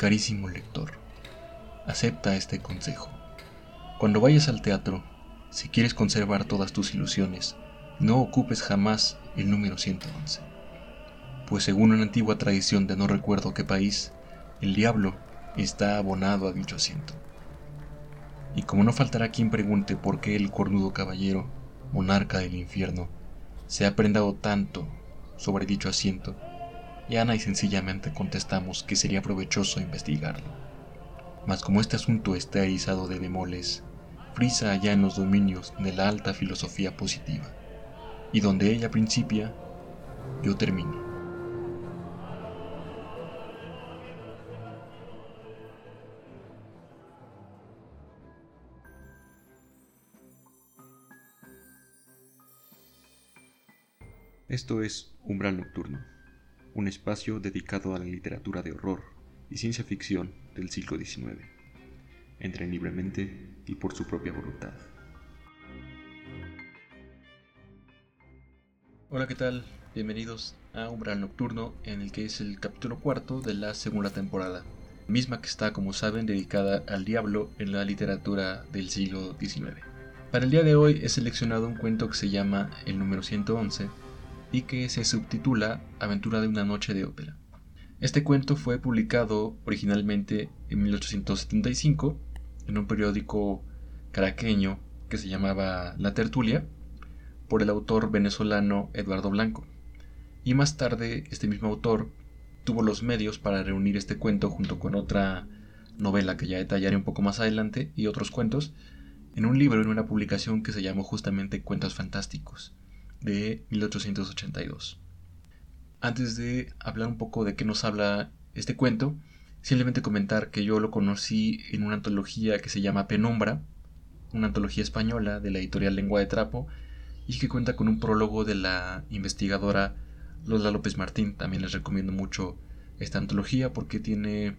Carísimo lector, acepta este consejo. Cuando vayas al teatro, si quieres conservar todas tus ilusiones, no ocupes jamás el número 111. Pues según una antigua tradición de no recuerdo qué país, el diablo está abonado a dicho asiento. Y como no faltará quien pregunte por qué el cornudo caballero, monarca del infierno, se ha prendado tanto sobre dicho asiento, Ana y sencillamente contestamos que sería provechoso investigarlo. Mas como este asunto está erizado de bemoles, frisa allá en los dominios de la alta filosofía positiva, y donde ella principia, yo termino. Esto es Umbral Nocturno, un espacio dedicado a la literatura de horror y ciencia ficción del siglo XIX. Entren libremente y por su propia voluntad. Hola, ¿qué tal? Bienvenidos a Umbral Nocturno, en el que es el capítulo cuarto de la segunda temporada, misma que está, como saben, dedicada al diablo en la literatura del siglo XIX. Para el día de hoy he seleccionado un cuento que se llama El número 111, y que se subtitula Aventura de una noche de ópera. Este cuento fue publicado originalmente en 1875 en un periódico caraqueño que se llamaba La Tertulia por el autor venezolano Eduardo Blanco. Y más tarde este mismo autor tuvo los medios para reunir este cuento junto con otra novela que ya detallaré un poco más adelante y otros cuentos en un libro en una publicación que se llamó justamente Cuentos Fantásticos de 1882. Antes de hablar un poco de qué nos habla este cuento, simplemente comentar que yo lo conocí en una antología que se llama Penumbra, una antología española de la editorial Lengua de Trapo, y que cuenta con un prólogo de la investigadora Lola López Martín. También les recomiendo mucho esta antología porque tiene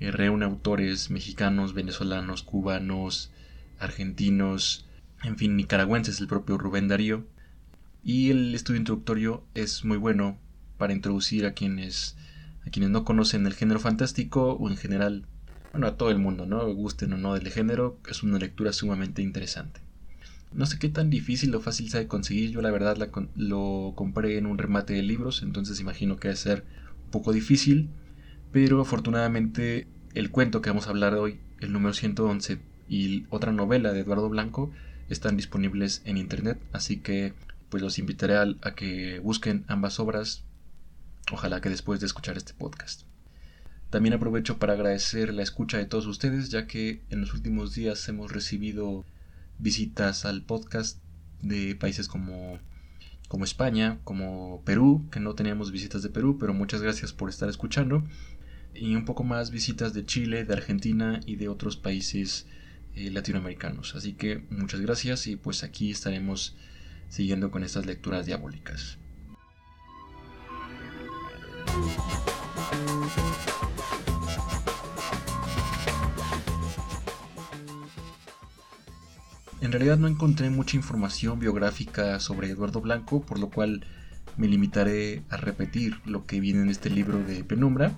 eh, reúne autores mexicanos, venezolanos, cubanos, argentinos, en fin, nicaragüenses, el propio Rubén Darío. Y el estudio introductorio es muy bueno para introducir a quienes, a quienes no conocen el género fantástico o en general, bueno, a todo el mundo, ¿no? Gusten o no del género, es una lectura sumamente interesante. No sé qué tan difícil o fácil sea de conseguir, yo la verdad lo compré en un remate de libros, entonces imagino que a ser un poco difícil, pero afortunadamente el cuento que vamos a hablar hoy, el número 111, y otra novela de Eduardo Blanco están disponibles en internet, así que pues los invitaré a, que busquen ambas obras, ojalá que después de escuchar este podcast. También aprovecho para agradecer la escucha de todos ustedes, ya que en los últimos días hemos recibido visitas al podcast de países como, como España, como Perú, que no teníamos visitas de Perú, pero muchas gracias por estar escuchando. Y un poco más visitas de Chile, de Argentina y de otros países eh, latinoamericanos. Así que muchas gracias y pues aquí estaremos siguiendo con estas lecturas diabólicas. En realidad no encontré mucha información biográfica sobre Eduardo Blanco, por lo cual me limitaré a repetir lo que viene en este libro de Penumbra.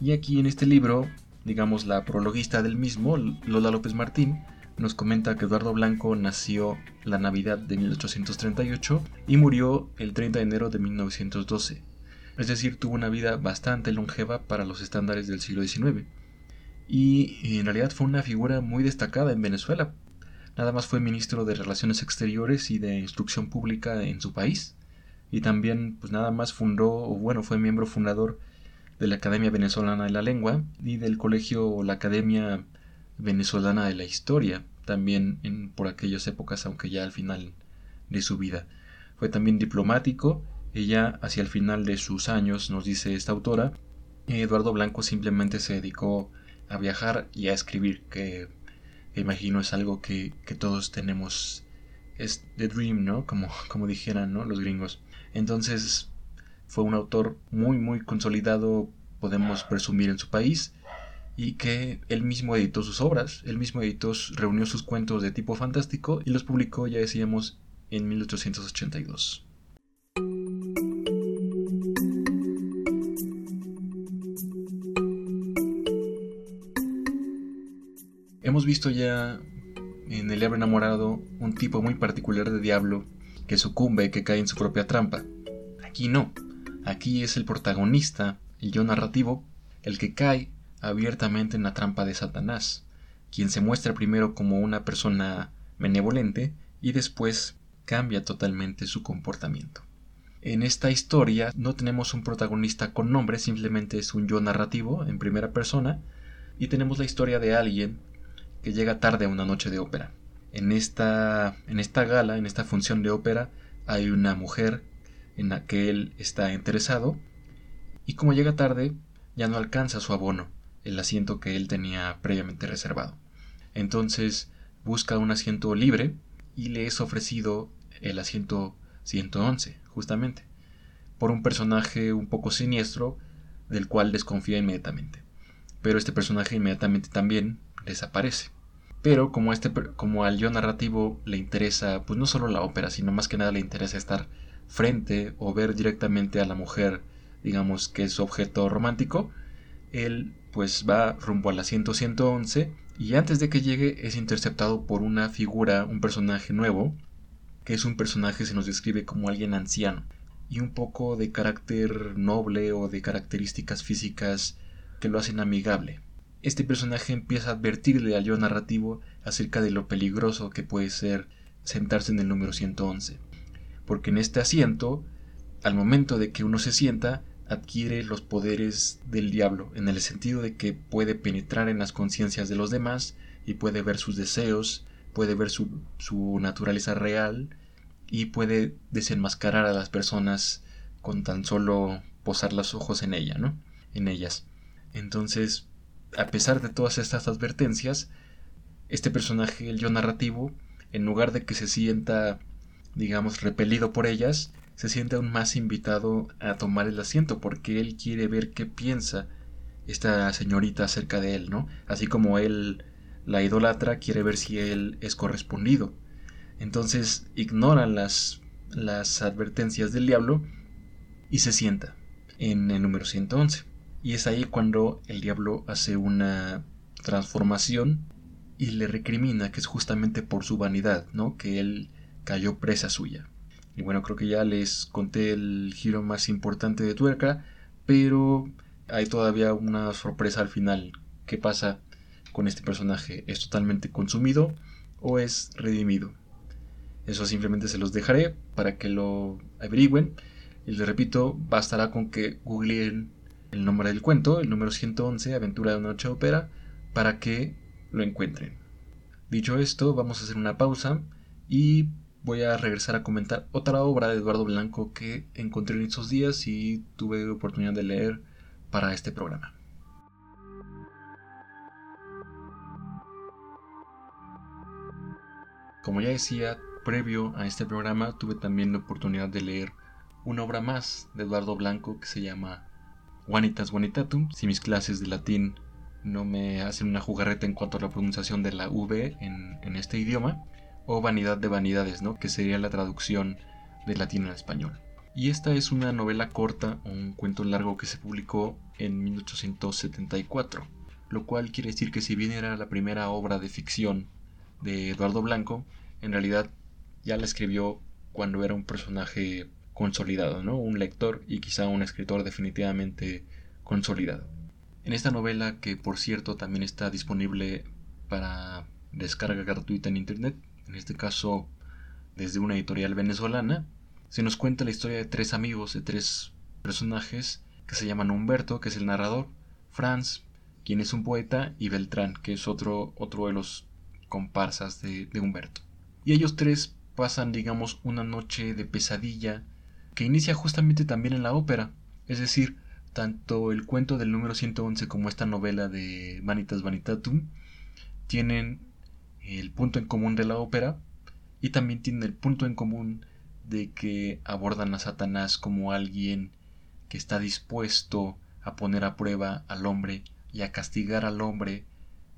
Y aquí en este libro, digamos la prologuista del mismo, Lola López Martín, nos comenta que Eduardo Blanco nació la Navidad de 1838 y murió el 30 de enero de 1912. Es decir, tuvo una vida bastante longeva para los estándares del siglo XIX. Y en realidad fue una figura muy destacada en Venezuela. Nada más fue ministro de Relaciones Exteriores y de Instrucción Pública en su país. Y también, pues nada más fundó, o bueno, fue miembro fundador de la Academia Venezolana de la Lengua y del colegio la Academia venezolana de la historia, también en, por aquellas épocas, aunque ya al final de su vida. Fue también diplomático, ella hacia el final de sus años, nos dice esta autora, Eduardo Blanco simplemente se dedicó a viajar y a escribir, que, imagino es algo que, que, todos tenemos, es the dream, ¿no? Como, como dijeran, ¿no? Los gringos. Entonces, fue un autor muy, muy consolidado, podemos presumir en su país, y que él mismo editó sus obras, él mismo editó, reunió sus cuentos de tipo fantástico y los publicó, ya decíamos, en 1882. Hemos visto ya en El Diablo Enamorado un tipo muy particular de diablo que sucumbe, que cae en su propia trampa. Aquí no. Aquí es el protagonista, el yo narrativo, el que cae abiertamente en la trampa de Satanás, quien se muestra primero como una persona benevolente y después cambia totalmente su comportamiento. En esta historia no tenemos un protagonista con nombre, simplemente es un yo narrativo en primera persona y tenemos la historia de alguien que llega tarde a una noche de ópera. En esta, en esta gala, en esta función de ópera, hay una mujer en la que él está interesado y como llega tarde ya no alcanza su abono, el asiento que él tenía previamente reservado. Entonces busca un asiento libre y le es ofrecido el asiento 111, justamente, por un personaje un poco siniestro del cual desconfía inmediatamente. Pero este personaje inmediatamente también desaparece. Pero como, este, como al yo narrativo le interesa, pues no solo la ópera, sino más que nada le interesa estar frente o ver directamente a la mujer, digamos que es su objeto romántico, él pues va rumbo al asiento 111 y antes de que llegue es interceptado por una figura, un personaje nuevo, que es un personaje se nos describe como alguien anciano y un poco de carácter noble o de características físicas que lo hacen amigable. Este personaje empieza a advertirle al yo narrativo acerca de lo peligroso que puede ser sentarse en el número 111, porque en este asiento, al momento de que uno se sienta, adquiere los poderes del diablo, en el sentido de que puede penetrar en las conciencias de los demás y puede ver sus deseos, puede ver su, su, naturaleza real y puede desenmascarar a las personas con tan solo posar los ojos en ella, ¿no? En ellas. Entonces, a pesar de todas estas advertencias, este personaje, el yo narrativo, en lugar de que se sienta, digamos, repelido por ellas, se siente aún más invitado a tomar el asiento porque él quiere ver qué piensa esta señorita acerca de él, ¿no? Así como él la idolatra, quiere ver si él es correspondido. Entonces ignora las, las advertencias del diablo y se sienta en el número 111. Y es ahí cuando el diablo hace una transformación y le recrimina que es justamente por su vanidad, ¿no? Que él cayó presa suya. Y bueno, creo que ya les conté el giro más importante de tuerca, pero hay todavía una sorpresa al final. ¿Qué pasa con este personaje? ¿Es totalmente consumido o es redimido? Eso simplemente se los dejaré para que lo averigüen. Y les repito, bastará con que googleen el nombre del cuento, el número 111, Aventura de una noche de ópera, para que lo encuentren. Dicho esto, vamos a hacer una pausa y voy a regresar a comentar otra obra de Eduardo Blanco que encontré en estos días y tuve oportunidad de leer para este programa. Como ya decía, previo a este programa tuve también la oportunidad de leer una obra más de Eduardo Blanco que se llama Juanitas Juanitatum. Si mis clases de latín no me hacen una jugarreta en cuanto a la pronunciación de la V en, en este idioma, o Vanidad de Vanidades, ¿no? que sería la traducción de latín al español. Y esta es una novela corta, un cuento largo que se publicó en 1874, lo cual quiere decir que si bien era la primera obra de ficción de Eduardo Blanco, en realidad ya la escribió cuando era un personaje consolidado, ¿no? Un lector y quizá un escritor definitivamente consolidado. En esta novela, que por cierto también está disponible para descarga gratuita en internet, en este caso desde una editorial venezolana, se nos cuenta la historia de tres amigos, de tres personajes que se llaman Humberto, que es el narrador, Franz, quien es un poeta, y Beltrán, que es otro, otro de los comparsas de, de Humberto. Y ellos tres pasan, digamos, una noche de pesadilla que inicia justamente también en la ópera. Es decir, tanto el cuento del número 111 como esta novela de Vanitas Vanitatum tienen el punto en común de la ópera y también tiene el punto en común de que abordan a Satanás como alguien que está dispuesto a poner a prueba al hombre y a castigar al hombre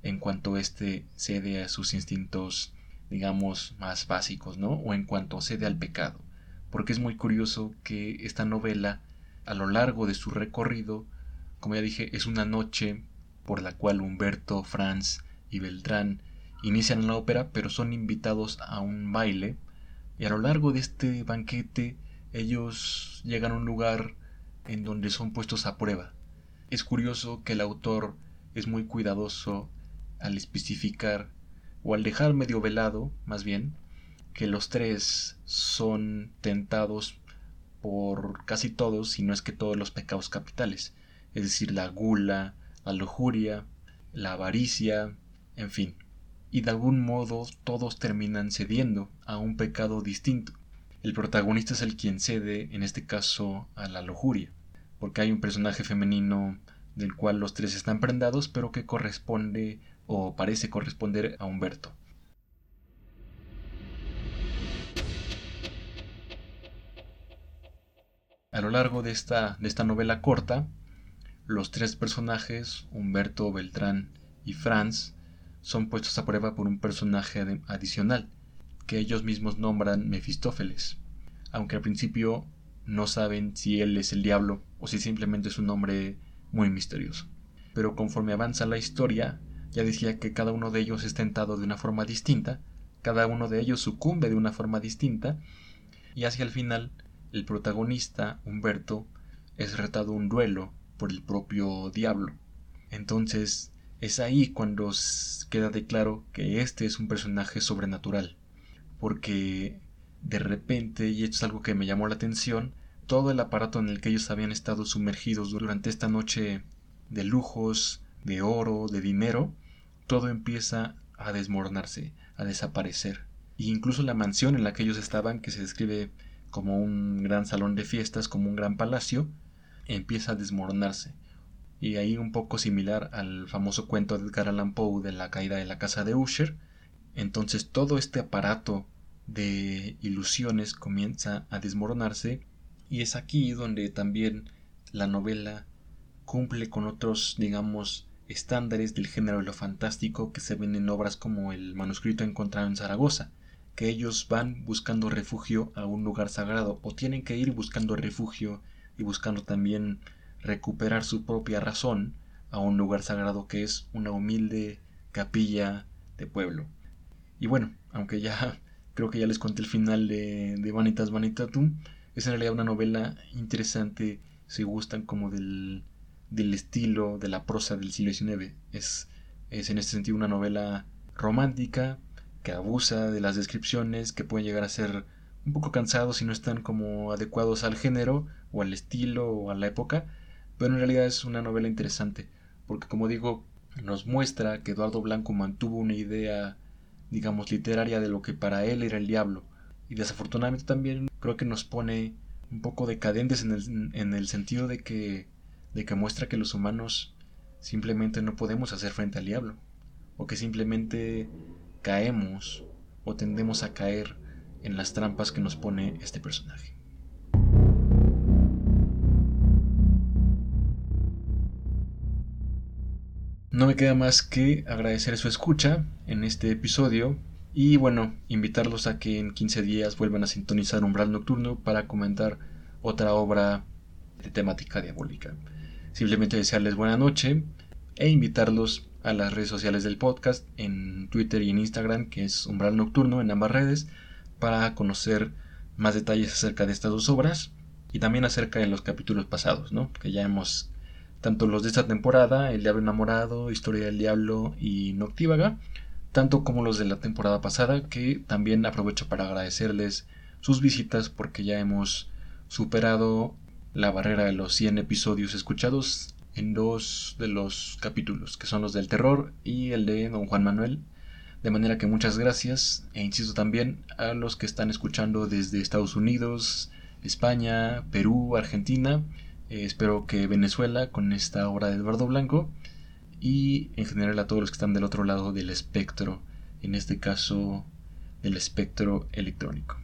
en cuanto éste cede a sus instintos, digamos, más básicos, ¿no? O en cuanto cede al pecado. Porque es muy curioso que esta novela, a lo largo de su recorrido, como ya dije, es una noche por la cual Humberto Franz y Beltrán inician la ópera, pero son invitados a un baile. Y a lo largo de este banquete, ellos llegan a un lugar en donde son puestos a prueba. Es curioso que el autor es muy cuidadoso al especificar, o al dejar medio velado, más bien, que los tres son tentados por casi todos, si no es que todos los pecados capitales, es decir, la gula, la lujuria, la avaricia, en fin. Y de algún modo todos terminan cediendo a un pecado distinto. El protagonista es el quien cede, en este caso, a la lujuria, porque hay un personaje femenino del cual los tres están prendados, pero que corresponde o parece corresponder a Humberto. A lo largo de esta, de esta novela corta, los tres personajes, Humberto, Beltrán y Franz, son puestos a prueba por un personaje adicional, que ellos mismos nombran Mefistófeles, aunque al principio no saben si él es el diablo o si simplemente es un nombre muy misterioso. Pero conforme avanza la historia, ya decía que cada uno de ellos es tentado de una forma distinta, cada uno de ellos sucumbe de una forma distinta, y hacia el final el protagonista, Humberto, es retado un duelo por el propio diablo. Entonces es ahí cuando queda de claro que este es un personaje sobrenatural, porque de repente, y esto es algo que me llamó la atención, todo el aparato en el que ellos habían estado sumergidos durante esta noche de lujos, de oro, de dinero, todo empieza a desmoronarse, a desaparecer. E incluso la mansión en la que ellos estaban, que se describe como un gran salón de fiestas, como un gran palacio, empieza a desmoronarse. Y ahí un poco similar al famoso cuento de Edgar Allan Poe de la caída de la casa de Usher. Entonces todo este aparato de ilusiones comienza a desmoronarse y es aquí donde también la novela cumple con otros, digamos, estándares del género de lo fantástico que se ven en obras como el manuscrito encontrado en Zaragoza, que ellos van buscando refugio a un lugar sagrado o tienen que ir buscando refugio y buscando también recuperar su propia razón a un lugar sagrado que es una humilde capilla de pueblo. Y bueno, aunque ya creo que ya les conté el final de, de Vanitas Vanitatum, es en realidad una novela interesante si gustan como del, del estilo de la prosa del siglo XIX. Es, es en este sentido una novela romántica que abusa de las descripciones que pueden llegar a ser un poco cansados si no están como adecuados al género o al estilo o a la época, pero en realidad es una novela interesante porque como digo nos muestra que Eduardo Blanco mantuvo una idea digamos literaria de lo que para él era el diablo y desafortunadamente también creo que nos pone un poco decadentes en el, en el sentido de que, de que muestra que los humanos simplemente no podemos hacer frente al diablo, o que simplemente caemos o tendemos a caer en las trampas que nos pone este personaje. No me queda más que agradecer su escucha en este episodio y bueno, invitarlos a que en 15 días vuelvan a sintonizar Umbral Nocturno para comentar otra obra de temática diabólica. Simplemente desearles buena noche e invitarlos a las redes sociales del podcast en Twitter y en Instagram, que es Umbral Nocturno en ambas redes, para conocer más detalles acerca de estas dos obras y también acerca de los capítulos pasados, ¿no? Que ya hemos tanto los de esta temporada, El Diablo Enamorado, Historia del Diablo y Noctívaga, tanto como los de la temporada pasada, que también aprovecho para agradecerles sus visitas porque ya hemos superado la barrera de los 100 episodios escuchados en dos de los capítulos, que son los del terror y el de Don Juan Manuel. De manera que muchas gracias e insisto también a los que están escuchando desde Estados Unidos, España, Perú, Argentina, eh, espero que Venezuela con esta obra de Eduardo Blanco y en general a todos los que están del otro lado del espectro, en este caso del espectro electrónico.